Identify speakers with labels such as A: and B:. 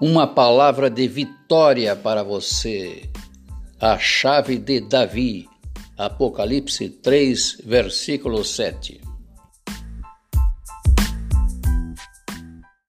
A: uma palavra de vitória para você. A chave de Davi. Apocalipse 3, versículo 7.